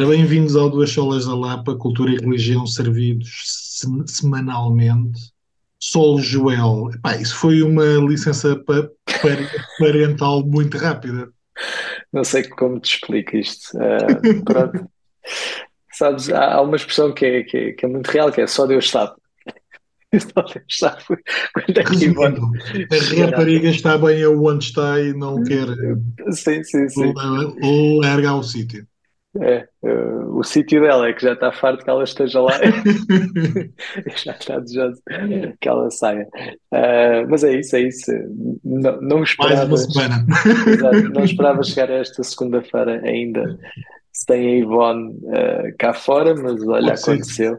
Ora, bem-vindos ao Duas Solas da Lapa, Cultura e Religião servidos se- semanalmente. Sol Joel. Epá, isso foi uma licença pa- pa- parental muito rápida. Não sei como te explico isto. Ah, pronto. Sabes, há, há uma expressão que é, que é, que é muito real, que é só Deus sabe. Só Deus sabe quando é que a rapariga está bem aonde está e não quer Sim, sim, sim. largar o sítio. É, ah, o sítio dela é que já está farto que ela esteja lá já está desejoso que ela saia. Ah, mas é isso, é isso. Não, não Mais uma esperava, semana. exato, não esperava chegar a esta segunda-feira ainda sem a Ivone ah, cá fora, mas olha, Pode ser. aconteceu.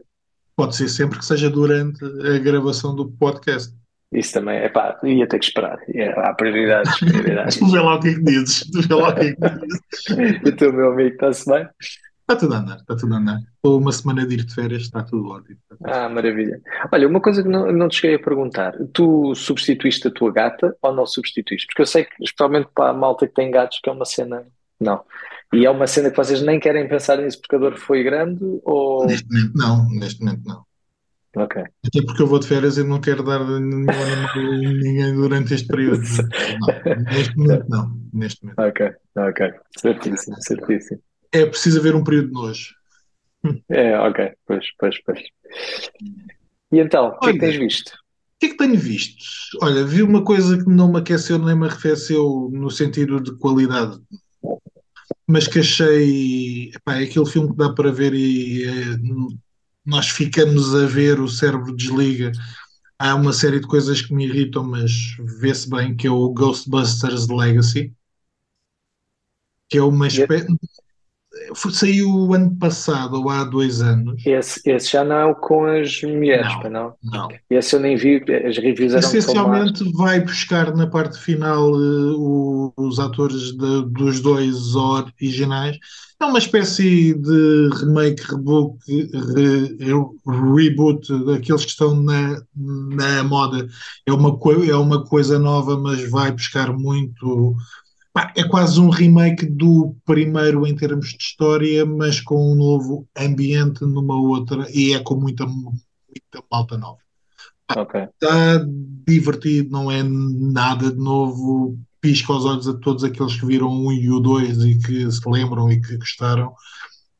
Pode ser sempre que seja durante a gravação do podcast. Isso também, é pá, ia ter que esperar. É, há prioridades, prioridades. Tu vê lá o que é que dizes. Tu vê lá o que é que dizes. E tu, meu amigo, está-se bem? Está tudo a andar, está tudo a andar. Estou uma semana de ir de férias, está tudo ótimo. Ah, maravilha. Olha, uma coisa que não, não te cheguei a perguntar: tu substituíste a tua gata ou não substituíste? Porque eu sei que, especialmente para a malta que tem gatos, que é uma cena. Não. E é uma cena que vocês nem querem pensar nisso porque a dor foi grande ou. Neste momento não, neste momento não. Ok. Até porque eu vou de férias e não quero dar nenhum animal a ninguém durante este período. Não, neste momento não. Neste momento. Ok, ok. Certíssimo, certíssimo. É preciso haver um período de nojo. É, ok. Pois, pois, pois. E então, o que é que tens visto? O que é que tenho visto? Olha, vi uma coisa que não me aqueceu nem me arrefeceu no sentido de qualidade, mas que achei, epá, é aquele filme que dá para ver e eh, nós ficamos a ver, o cérebro desliga. Há uma série de coisas que me irritam, mas vê-se bem que é o Ghostbusters Legacy, que é uma espécie. Saiu ano passado ou há dois anos. Esse, esse já não é o com as mulheres, Não. não? Não. Esse eu nem vi, as reviews eram. Essencialmente vai buscar na parte final o- os atores de- dos dois originais. É uma espécie de remake, reboot, re- reboot daqueles que estão na, na moda. É uma, é uma coisa nova, mas vai buscar muito. Pá, é quase um remake do primeiro em termos de história, mas com um novo ambiente numa outra, e é com muita, muita malta nova Ok. está divertido, não é nada de novo, pisca aos olhos a todos aqueles que viram o 1 e o 2 e que se lembram e que gostaram.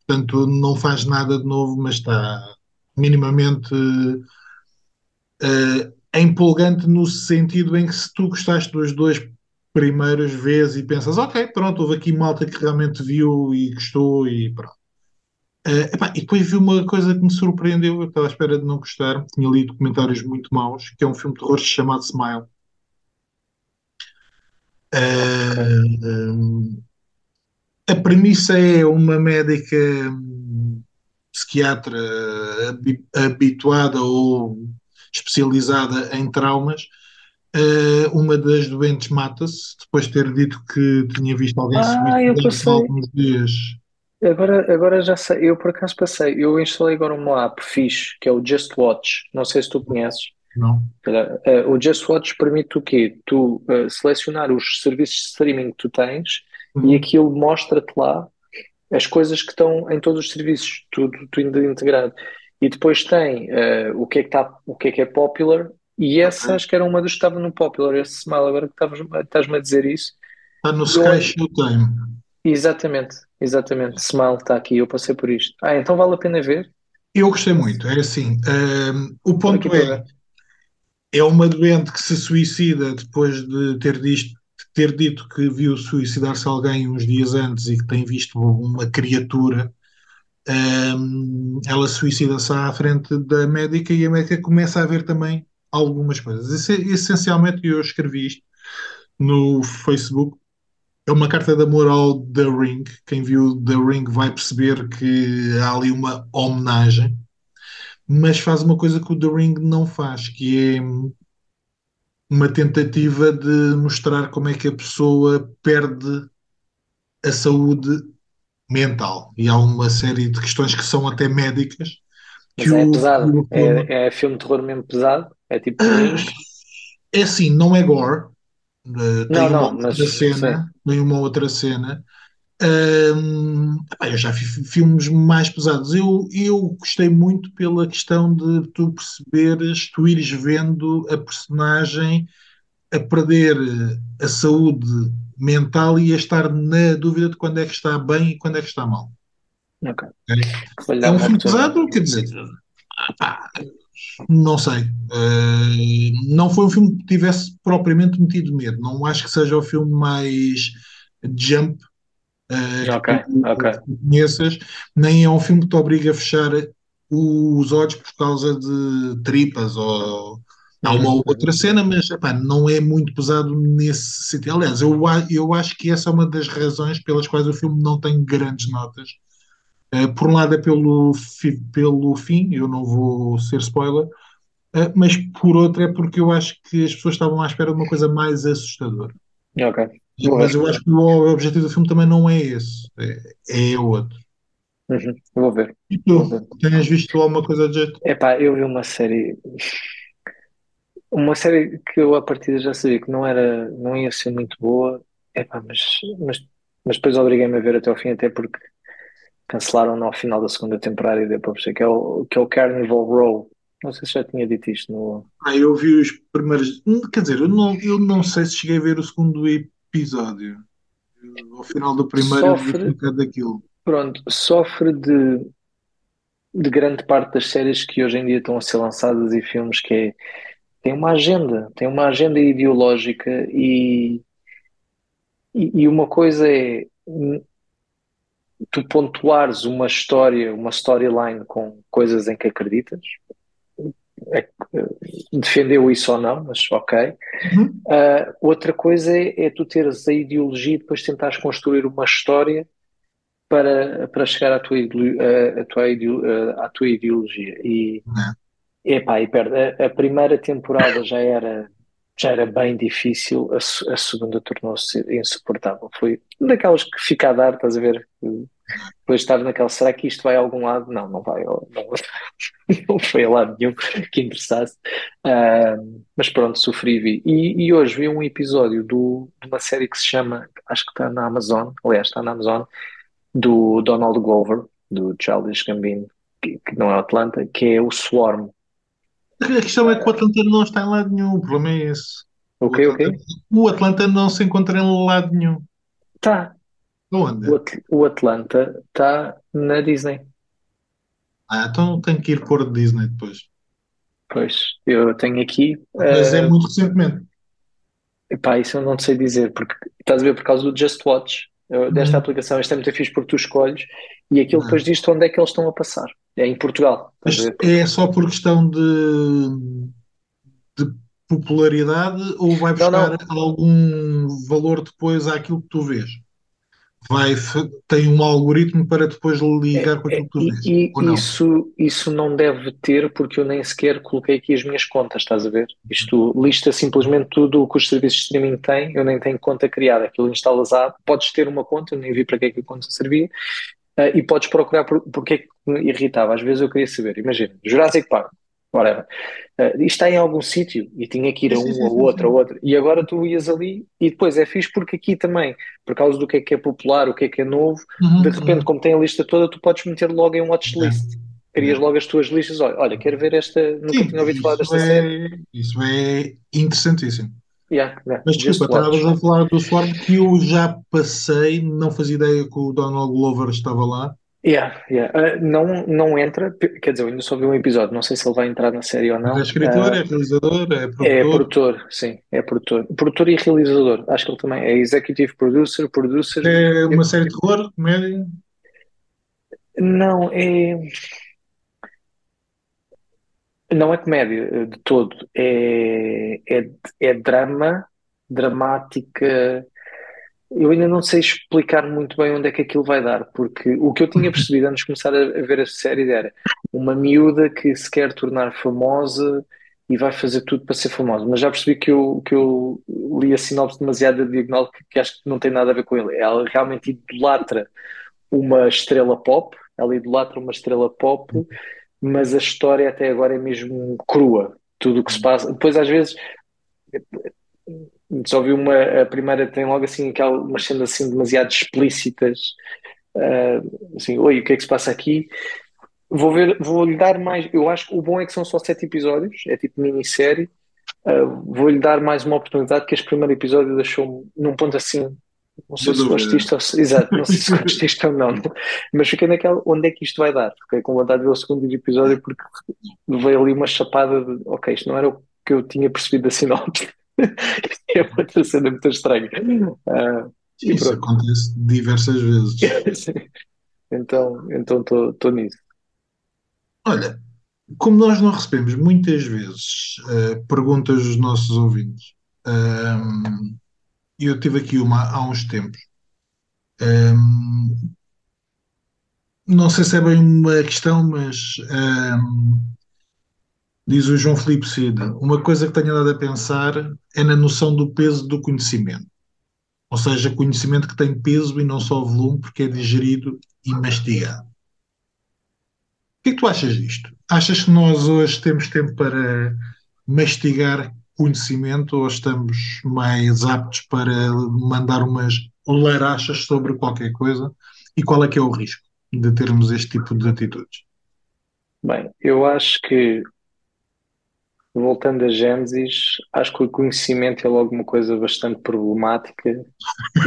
Portanto, não faz nada de novo, mas está minimamente eh, empolgante no sentido em que se tu gostaste dos dois primeiros vês e pensas, ok, pronto, houve aqui malta que realmente viu e gostou e pronto. Eh, epá, e depois vi uma coisa que me surpreendeu, eu estava à espera de não gostar, tinha lido comentários muito maus, que é um filme de terror chamado Smile. Eh, a premissa é uma médica hum, psiquiatra habi- habituada ou especializada em traumas. Eh, uma das doentes mata-se depois de ter dito que tinha visto alguém se Ah, eu suicidar há passei. alguns dias. Agora, agora já sei, eu por acaso passei, eu instalei agora uma app fixe, que é o Just Watch, não sei se tu conheces. Não? Eh, o Just Watch permite o quê? Tu eh, selecionar os serviços de streaming que tu tens e aquilo mostra-te lá as coisas que estão em todos os serviços, tudo, tudo integrado. E depois tem eh, o que é que tá, o que é que é popular, e essa Ok. acho que era uma dos que estava no popular, esse Smile, agora que estás-me a dizer isso. Está no Eu- Sky Showtime. Exatamente, exatamente. Smile está aqui, eu passei por isto. Ah, então vale a pena ver? Eu gostei muito, é assim. hum, o ponto aqui é, é uma doente que se suicida depois de ter, disto- ter dito que viu suicidar-se alguém uns dias antes e que tem visto uma criatura. Hum, ela suicida-se à frente da médica e a médica começa a ver também algumas coisas. Esse- Essencialmente, eu escrevi isto no Facebook. É uma carta de amor ao The Ring. Quem viu The Ring vai perceber que há ali uma homenagem, mas faz uma coisa que o The Ring não faz, que é uma tentativa de mostrar como é que a pessoa perde a saúde mental. E há uma série de questões que são até médicas. Mas é o- pesado, é, é filme de terror mesmo pesado, é tipo. É assim, não é gore. Uh, tem Não, uma não, outra mas cena, tem uma outra cena Hum, eu já vi fi- filmes mais pesados. Eu, eu gostei muito pela questão de tu perceberes, tu ires vendo a personagem a perder a saúde mental e a estar na dúvida de quando é que está bem e quando é que está mal. Ok. ok? Vou-lhe É um filme pesado, quer dizer, pá, não sei. Uh, não foi um filme que tivesse propriamente metido medo. Não acho que seja o filme mais jump uh, Ok, que tu, ok. que tu conheças, nem é um filme que te obriga a fechar os olhos por causa de tripas ou há uma Uhum, ou outra cena, mas epá, não é muito pesado nesse sentido. Aliás, eu, eu acho que essa é uma das razões pelas quais o filme não tem grandes notas. Uh, por um lado é pelo, fi- pelo fim, eu não vou ser spoiler, uh, mas por outro é porque eu acho que as pessoas estavam à espera de uma coisa mais assustadora. Ok. Vou Mas eu acho que o objetivo do filme também não é esse, é, é outro. Uhum. Vou ver. E Vou tu, ver. tens visto alguma coisa de jeito? Epá, eu vi uma série. Uma série que eu à partida já sabia que não era, não ia ser muito boa. Epá, mas, mas, mas depois obriguei-me a ver até ao fim, até porque cancelaram no final da segunda temporada e deu para perceber que é o, que é o Carnival Row. Não sei se já tinha dito isto no. Ah, eu vi os primeiros. hum, Quer dizer, eu não, eu não sei se cheguei a ver o segundo episódio. Eu, Ao final do primeiro, um Sofre, bocado daquilo. pronto, sofre de, de grande parte das séries que hoje em dia estão a ser lançadas e filmes que é, tem uma agenda, tem uma agenda ideológica e, e, e uma coisa é tu pontuares uma história, uma storyline com coisas em que acreditas, é, defendeu isso ou não, mas ok. Uhum. Uh, outra coisa é, é tu teres a ideologia e depois tentares construir uma história para, para chegar à tua, a- a tua à tua ideologia. E, É. epá, e perde, a, a primeira temporada já era, já era bem difícil, a, a segunda tornou-se insuportável. Foi daquelas que fica a dar, estás a ver? Depois estava naquela, será que isto vai a algum lado? Não, não vai, não, não foi a lado nenhum que interessasse. Ah, mas pronto, sofri vi. E, e hoje vi um episódio do, de uma série que se chama, acho que está na Amazon, aliás, está na Amazon, do Donald Glover, do Childish Gambino, que, que não é Atlanta, que é o Swarm. A questão é que o Atlanta não está em lado nenhum, o problema é esse. O Ok, ok? Atlanta, o Atlanta não se encontra em lado nenhum. Tá. Onde? O, At- o Atlanta está na Disney. Ah, então tenho que ir pôr de Disney depois. Pois, eu tenho aqui. Mas é ah, muito recentemente. Epá, isso eu não te sei dizer, porque estás a ver por causa do Just Watch, eh, desta Hum. aplicação, isto é muito fixe porque tu escolhes e aquilo Hum. depois diz-te onde é que eles estão a passar. É em Portugal, é só por questão de, de popularidade ou vai Não, buscar não, algum valor depois àquilo que tu vês? Vai, tem um algoritmo para depois ligar com é- aquilo que tu e, vês, e não? isso, isso não deve ter porque eu nem sequer coloquei aqui as minhas contas, estás a ver? Isto lista simplesmente tudo o que os serviços de streaming têm, eu nem tenho conta criada, aquilo instalas a app, podes ter uma conta, eu nem vi para que é que a conta servia, eh, e podes procurar por, porque é que me irritava. Às vezes eu queria saber, imagina, Jurassic Park, whatever. Uh, isto está em algum sítio e tinha que ir a um, a sim, outro, a sim. outro. E agora tu ias ali e depois é fixe porque aqui também, por causa do que é que é popular, o que é que é novo, Uhum, de repente, uhum. como tem a lista toda, tu podes meter logo em É, watchlist. Crias é. logo as tuas listas. Olha, olha, quero ver esta, nunca Sim, tinha ouvido falar desta série. é, isso é interessantíssimo. Yeah, yeah, Mas desculpa, estavas a falar do Swarm que eu já passei, não fazia ideia que o Donald Glover estava lá. Yeah, yeah. Uh, não, não entra, quer dizer, eu ainda só vi um episódio, não sei se ele vai entrar na série ou Mas é não. escritor, Uh, é realizador, é é produtor. produtor, sim, é produtor. Produtor e realizador. Acho que ele também é executive producer, producer. É uma série de terror, comédia. Não, é. Não é comédia eh, de todo, é, é, é drama, dramática. Eu ainda não sei explicar muito bem onde é que aquilo vai dar, porque o que eu tinha percebido antes de começar a a ver a série era uma miúda que se quer tornar famosa e vai fazer tudo para ser famosa, mas já percebi que eu, que eu li a sinopse demasiado diagonal que, que acho que não tem nada a ver com ele. Ela realmente idolatra uma estrela pop, ela idolatra uma estrela pop mas a história até agora é mesmo crua, tudo o que se passa. Depois, às vezes, só vi uma, a primeira tem logo assim aquelas umas cenas assim demasiado explícitas, uh, assim, oi, o que é que se passa aqui? Vou ver, vou-lhe dar mais, eu acho que o bom é que são só sete episódios, é tipo minissérie, uh, vou-lhe dar mais uma oportunidade que este primeiro episódio deixou-me num ponto assim, não sei se gosto ou exato, não sei se gosto ou não, mas fiquei naquela, onde é que isto vai dar? Fiquei com vontade de ver o segundo episódio porque veio ali uma chapada de, ok, isto não era o que eu tinha percebido da sinopse. é uma cena muito estranha. Uh, Isso acontece diversas vezes. então estou então nisso. Olha, como nós não recebemos muitas vezes uh, perguntas dos nossos ouvintes, um, eu tive aqui uma há uns tempos. Um, não sei se é bem uma questão, mas um, diz o João Felipe Cida, uma coisa que tenho dado a pensar é na noção do peso do conhecimento. Ou seja, conhecimento que tem peso e não só volume, porque é digerido e mastigado. O que é que tu achas disto? Achas que nós hoje temos tempo para mastigar conhecimento ou estamos mais aptos para mandar umas larachas sobre qualquer coisa? E qual é que é o risco de termos este tipo de atitudes? Bem, eu acho que voltando a Gênesis, acho que o conhecimento é logo uma coisa bastante problemática,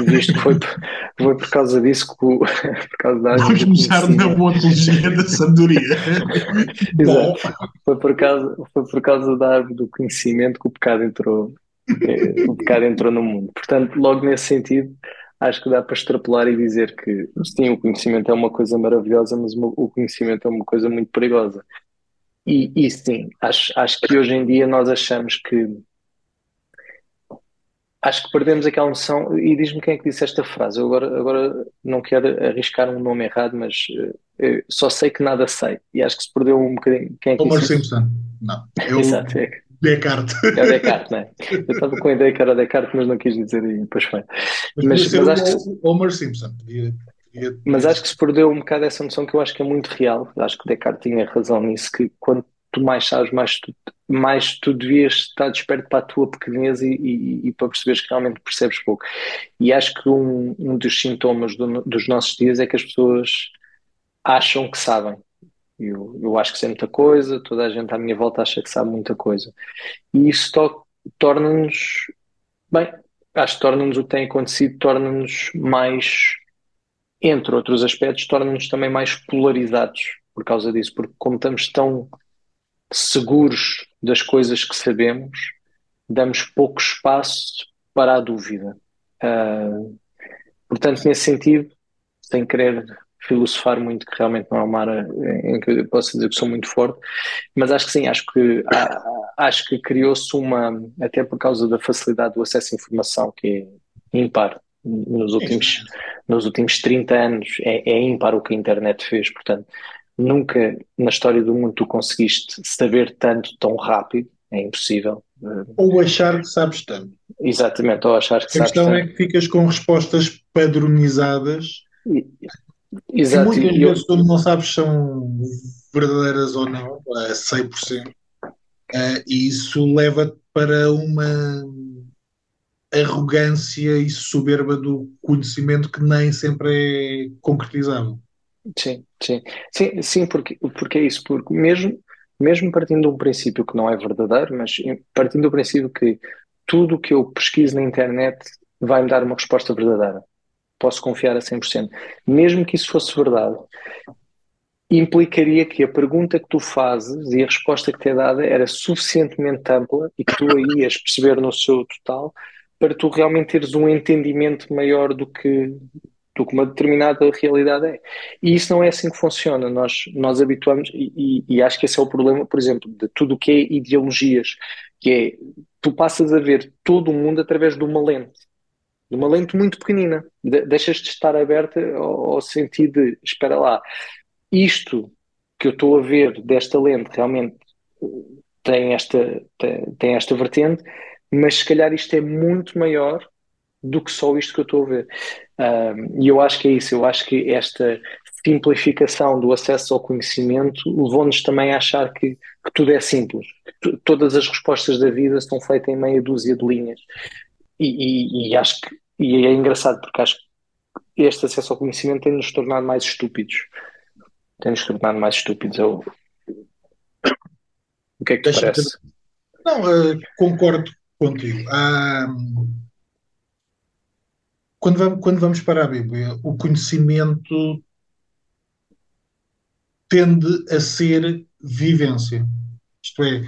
visto que foi, foi por causa disso que o, por causa da Vamos começar na ontologia da sabedoria. Exato. Foi por, causa, foi por causa da árvore do conhecimento que o pecado entrou, o pecado entrou no mundo. Portanto, logo nesse sentido, acho que dá para extrapolar e dizer que sim, o conhecimento é uma coisa maravilhosa, mas o conhecimento é uma coisa muito perigosa. E, e sim, acho, acho que hoje em dia nós achamos que. Acho que perdemos aquela noção. E diz-me quem é que disse esta frase. Eu agora, agora não quero arriscar um nome errado, mas uh, só sei que nada sei. E acho que se perdeu um bocadinho. Quem é que Homer Simpson. Não. Eu... Exato. É. Descartes. É o Descartes, não é? Eu estava com a ideia que era Descartes, mas não quis dizer e depois foi. Mas, mas, mas acho que. Homer Simpson. Podia, mas acho que se perdeu um bocado essa noção que eu acho que é muito real. Acho que Descartes tinha razão nisso, que quando tu mais sabes, mais tu, mais tu devias estar desperto para a tua pequenez e, e, e, para perceberes que realmente percebes pouco. E acho que um, um dos sintomas do, dos nossos dias é que as pessoas acham que sabem. Eu, eu acho que sei muita coisa, toda a gente à minha volta acha que sabe muita coisa. E isso to, torna-nos, bem, acho que torna-nos o que tem acontecido, torna-nos mais entre outros aspectos, torna-nos também mais polarizados por causa disso, porque como estamos tão seguros das coisas que sabemos, damos pouco espaço para a dúvida. Uh, portanto, nesse sentido, sem querer filosofar muito, que realmente não é uma área em que eu posso dizer que sou muito forte, mas acho que sim, acho que, acho que criou-se uma, até por causa da facilidade do acesso à informação, que é impar nos últimos, nos últimos 30 anos é, é ímpar o que a internet fez, portanto, nunca na história do mundo tu conseguiste saber tanto tão rápido, é impossível. Ou achar que sabes tanto. Exatamente, ou achar que sabes tanto. A questão é que ficas com respostas padronizadas. Exato. Que muitas vezes tu não sabes se são verdadeiras ou não, a 100%. Uh, e isso leva para uma arrogância e soberba do conhecimento que nem sempre é concretizável. Sim, sim, sim, sim, porque, porque é isso, porque mesmo, mesmo partindo de um princípio que não é verdadeiro, mas partindo do princípio que tudo o que eu pesquiso na internet vai me dar uma resposta verdadeira, posso confiar a 100%. Mesmo que isso fosse verdade, implicaria que a pergunta que tu fazes e a resposta que te é dada era suficientemente ampla e que tu a ias perceber no seu total para tu realmente teres um entendimento maior do que, do que uma determinada realidade é. E isso não é assim que funciona. Nós, nós habituamos, e, e, acho que esse é o problema, por exemplo, de tudo o que é ideologias, que é tu passas a ver todo o mundo através de uma lente, de uma lente muito pequenina. De, deixas de estar aberta ao, ao sentido de, espera lá, isto que eu estou a ver desta lente realmente tem esta, tem, tem esta vertente, mas se calhar isto é muito maior do que só isto que eu estou a ver. Um, e eu acho que é isso, eu acho que esta simplificação do acesso ao conhecimento levou-nos também a achar que, que tudo é simples, que todas as respostas da vida estão feitas em meia dúzia de linhas. e, e, e acho que e é engraçado porque acho que este acesso ao conhecimento tem-nos tornado mais estúpidos. Tem-nos tornado mais estúpidos. Eu... O que é que te parece? Não, uh, concordo contigo. quando, vamos, quando vamos para a Bíblia, o conhecimento tende a ser vivência. Isto é,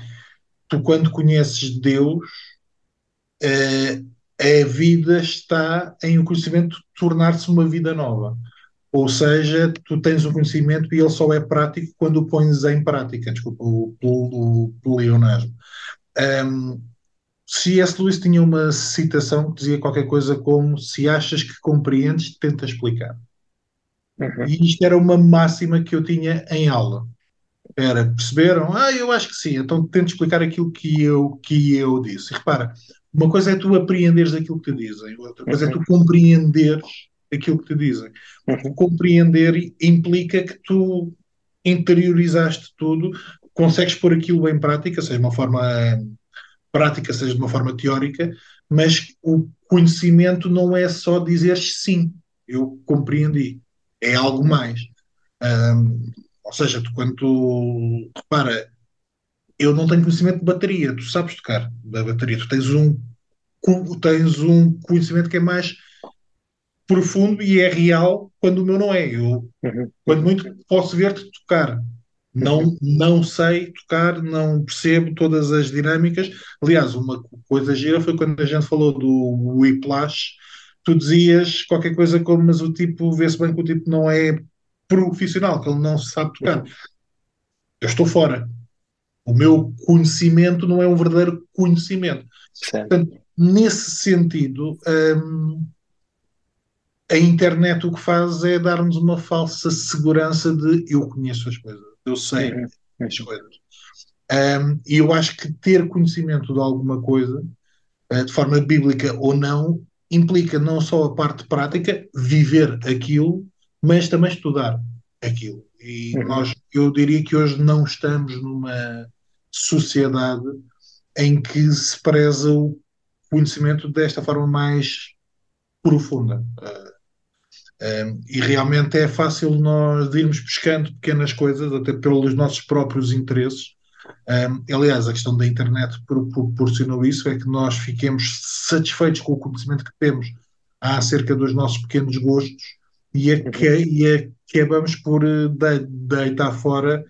tu quando conheces Deus, uh, a vida está em o conhecimento tornar-se uma vida nova. Ou seja, tu tens o conhecimento e ele só é prático quando o pões em prática. Desculpa o, o, o leonasmo. Um, C.S. Lewis tinha uma citação que dizia qualquer coisa como: Se achas que compreendes, tenta explicar. Uhum. E isto era uma máxima que eu tinha em aula. Era, perceberam? Ah, eu acho que sim, então tento explicar aquilo que eu, que eu disse. E repara, uma coisa é tu apreenderes aquilo que te dizem, outra coisa uhum. é tu compreenderes aquilo que te dizem. Uhum. Compreender implica que tu interiorizaste tudo, consegues pôr aquilo em prática, seja de uma forma prática, seja de uma forma teórica, mas o conhecimento não é só dizer sim, eu compreendi, é algo mais. Um, ou seja, tu, quando tu repara, eu não tenho conhecimento de bateria, tu sabes tocar da bateria, tu tens um, tens um conhecimento que é mais profundo e é real quando o meu não é. Eu, uhum. quando muito, posso ver-te tocar. Não, não sei tocar, não percebo todas as dinâmicas. Aliás, uma coisa gira foi quando a gente falou do Whiplash, tu dizias qualquer coisa como, mas o tipo, vê-se bem que o tipo não é profissional, que ele não sabe tocar. Eu estou fora. O meu conhecimento não é um verdadeiro conhecimento. Certo. Portanto, nesse sentido, hum, a internet o que faz é dar-nos uma falsa segurança de eu conheço as coisas, eu sei uhum. as coisas. Um, e eu acho que ter conhecimento de alguma coisa, uh, de forma bíblica ou não, implica não só a parte prática, viver aquilo, mas também estudar aquilo. E uhum. nós, eu diria que hoje não estamos numa sociedade em que se preza o conhecimento desta forma mais profunda. Uh, um, e realmente é fácil nós irmos pescando pequenas coisas, até pelos nossos próprios interesses. Um, aliás, a questão da internet proporcionou isso, é que nós fiquemos satisfeitos com o conhecimento que temos acerca dos nossos pequenos gostos e, a que, e acabamos por eh, deitar fora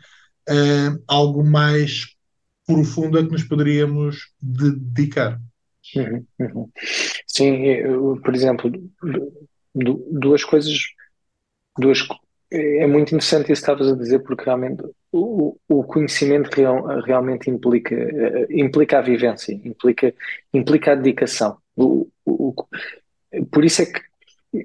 uh, algo mais profunda que nos poderíamos dedicar. Uhum, uhum. Sim, por exemplo, duas coisas, duas, é muito interessante isso que estavas a dizer, porque realmente o, o conhecimento real, realmente implica, eh, implica a vivência, implica, implica a dedicação. O, o, por isso é que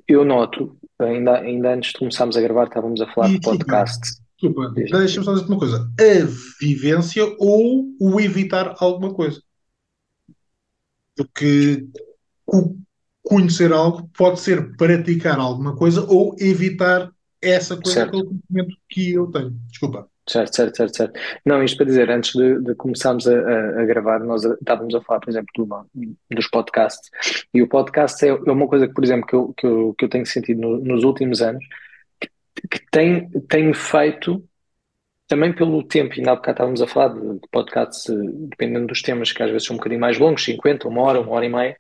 eu noto, ainda, ainda antes de começarmos a gravar, estávamos a falar e, de podcast. Desculpa, deixa-me só dizer uma coisa: a vivência ou o evitar alguma coisa. Porque o conhecer algo pode ser praticar alguma coisa ou evitar essa coisa certo. pelo conhecimento que eu tenho. Desculpa. Certo, certo, certo, certo. Não, isto para dizer, antes de, de começarmos a, a, a, gravar, nós estávamos a falar, por exemplo, do, dos podcasts. E o podcast é, é uma coisa que, por exemplo, que eu, que eu, que eu tenho sentido no, nos últimos anos, que, que tem, tem feito também pelo tempo, ainda há bocado estávamos a falar de, de podcasts, eh, dependendo dos temas, que às vezes são um bocadinho mais longos, 50, uma hora, uma hora e meia,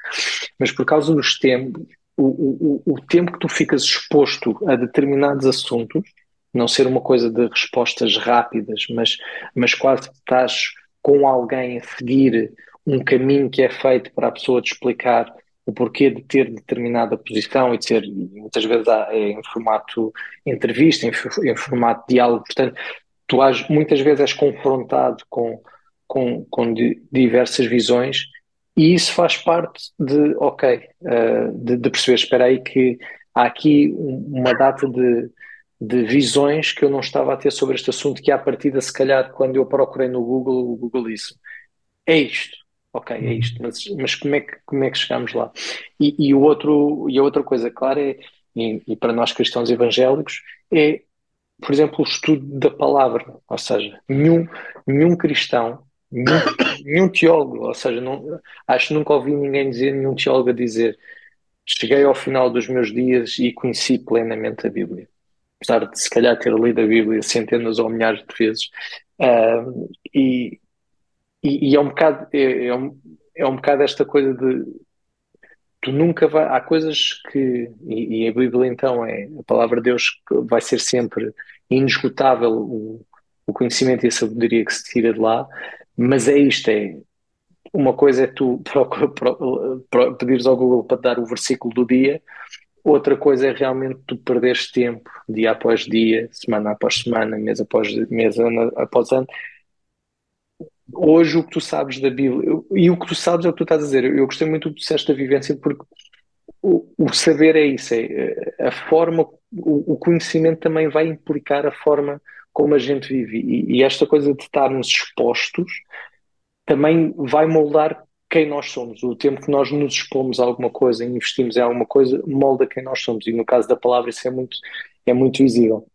mas por causa dos tempos, o, o, o tempo que tu ficas exposto a determinados assuntos, não ser uma coisa de respostas rápidas, mas, mas quase estás com alguém a seguir um caminho que é feito para a pessoa te explicar o porquê de ter determinada posição e de ser, muitas vezes é em formato entrevista, em, em formato diálogo, portanto, tu muitas vezes és confrontado com, com, com diversas visões e isso faz parte de, ok, uh, de, de, perceber, espera aí que há aqui uma data de, de visões que eu não estava a ter sobre este assunto que à partida, se calhar, quando eu procurei no Google, o Google disse, é isto, ok, é isto, mas, mas como, é que, como é que chegamos lá? E, e, o outro, e a outra coisa, claro, é, e, e para nós cristãos evangélicos, é por exemplo, o estudo da palavra. Ou seja, nenhum, nenhum cristão nenhum, nenhum teólogo, ou seja, não, acho que nunca ouvi ninguém dizer, nenhum teólogo a dizer cheguei ao final dos meus dias e conheci plenamente a Bíblia. Apesar de se calhar ter lido a Bíblia centenas ou milhares de vezes. Uh, e, e, e, é um bocado é, é, um, é um bocado esta coisa de tu nunca vai. Há coisas que. E, e, a Bíblia, então, é a palavra de Deus vai ser sempre inesgotável o, o conhecimento e a sabedoria que se tira de lá, mas é isto: é. Uma coisa é tu pedires ao Google para dar o versículo do dia, outra coisa é realmente tu perderes tempo, dia após dia, semana após semana, mês após mês, ano após ano, hoje o que tu sabes da Bíblia, e o que tu sabes é o que tu estás a dizer. Eu gostei muito do processo da vivência porque o, o saber é isso, é eh, a forma, o, o, conhecimento também vai implicar a forma como a gente vive. E, e esta coisa de estarmos expostos também vai moldar quem nós somos. O tempo que nós nos expomos a alguma coisa, investimos em alguma coisa, molda quem nós somos. E no caso da palavra, isso é muito, é muito visível.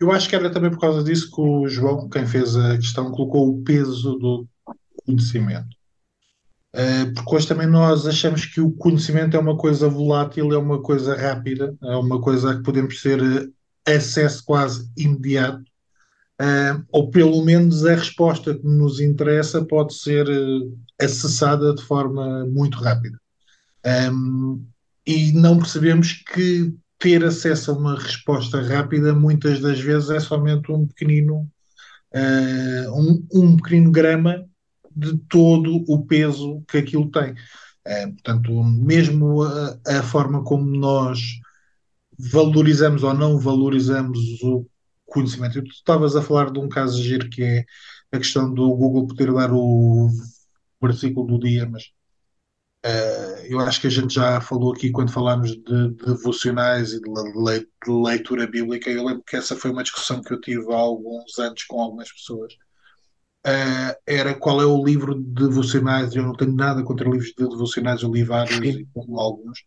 Eu acho que era também por causa disso que o João, quem fez a questão, colocou o peso do conhecimento. Uh, porque hoje também nós achamos que o conhecimento é uma coisa volátil, é uma coisa rápida, é uma coisa a que podemos ter eh, acesso quase imediato, uh, ou pelo menos a resposta que nos interessa pode ser acessada de forma muito rápida. Um, e não percebemos que ter acesso a uma resposta rápida muitas das vezes é somente um pequenino uh, um, um, pequenino grama de todo o peso que aquilo tem. Uh, portanto, mesmo a, a, forma como nós valorizamos ou não valorizamos o conhecimento. Tu estavas a falar de um caso giro que é a questão do Google poder dar o versículo do dia, mas eu acho que a gente já falou aqui quando falámos de, de devocionais e de, le, de, leitura bíblica. Eu lembro que essa foi uma discussão que eu tive há alguns anos com algumas pessoas. Uh, era qual é o livro de devocionais. Eu não tenho nada contra livros de devocionais, eu li vários e como alguns.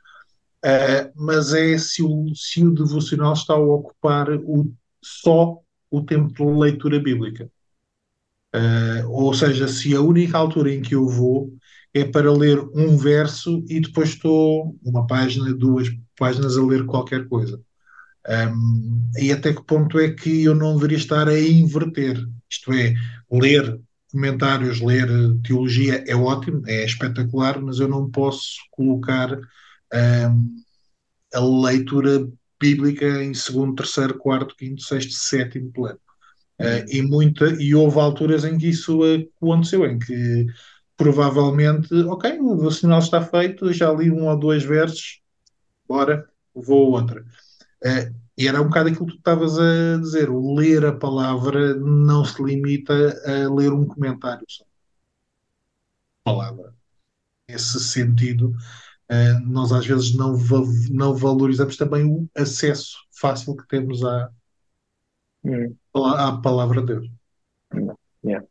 Uh, mas é se o, se o devocional está a ocupar o, só o tempo de leitura bíblica. ou seja, se a única altura em que eu vou é para ler um verso e depois estou uma página, duas páginas a ler qualquer coisa. Um, e até que ponto é que eu não deveria estar a inverter? Isto é, ler comentários, ler teologia é ótimo, é espetacular, mas eu não posso colocar um, a leitura bíblica em segundo, terceiro, quarto, quinto, sexto, sétimo plano. Uh, e, muita, e houve alturas em que isso aconteceu, em que provavelmente, ok, o sinal está feito, já li um ou dois versos, bora, vou a outra. Uh, e era um bocado aquilo que tu estavas a dizer, o ler a palavra não se limita a ler um comentário só. Palavra. Nesse sentido, uh, nós às vezes não, va não valorizamos também o acesso fácil que temos à, hum. à palavra de Deus. Yeah.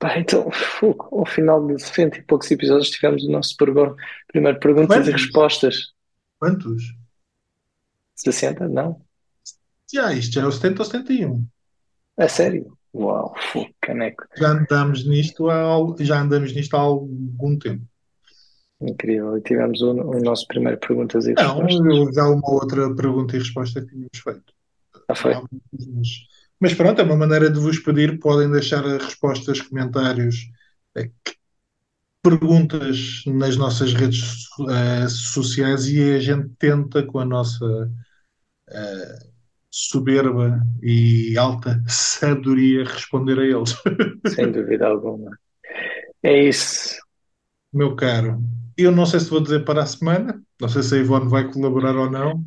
Pá, então, ao final de 60 e poucos episódios tivemos o nosso primeiro perguntas Quantos? e respostas. Quantos? 60? Não? Já, isto já é o 70 ou 71. É sério? Uau, caneco. Já andamos nisto há, já andamos nisto há algum tempo. Incrível. E tivemos o, o nosso primeiro perguntas e respostas. Não, já uma outra pergunta e resposta que tínhamos feito. Ah, foi? Mas, mas pronto, é uma maneira de vos pedir, podem deixar respostas, comentários, eh, perguntas nas nossas redes uh, sociais e a gente tenta com a nossa uh, soberba e alta sabedoria responder a eles. Sem dúvida alguma. É isso. Meu caro, eu não sei se vou dizer para a semana, não sei se a Ivone vai colaborar ou não.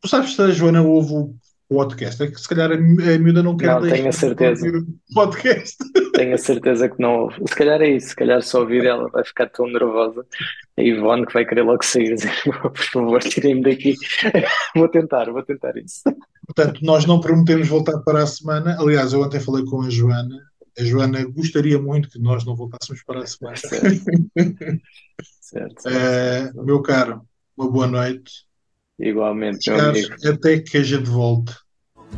Tu sabes se a Joana ouve o podcast. É que se calhar a, miúda não quer não, tenho a certeza. o podcast. Tenho a certeza que não ouve. Se calhar é isso, se calhar só ouvir ela vai ficar tão nervosa. A Ivone que vai querer logo sair dizer, por favor, tirem-me daqui. vou tentar, vou tentar isso. Portanto, nós não prometemos voltar para a semana. Aliás, eu ontem falei com a Joana. A Joana gostaria muito que nós não voltássemos para a semana. Certo. certo, certo. Uh, meu caro, uma boa noite Igualmente, meu amigo. Até que a gente volte.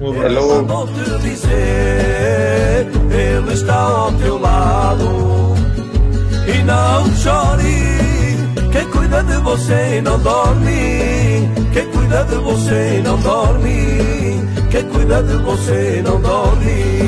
Um abraço. Vou te dizer, ele está ao teu lado. E não chore, quem cuida de você não dorme. Quem cuida de você não dorme. Quem cuida de você não dorme.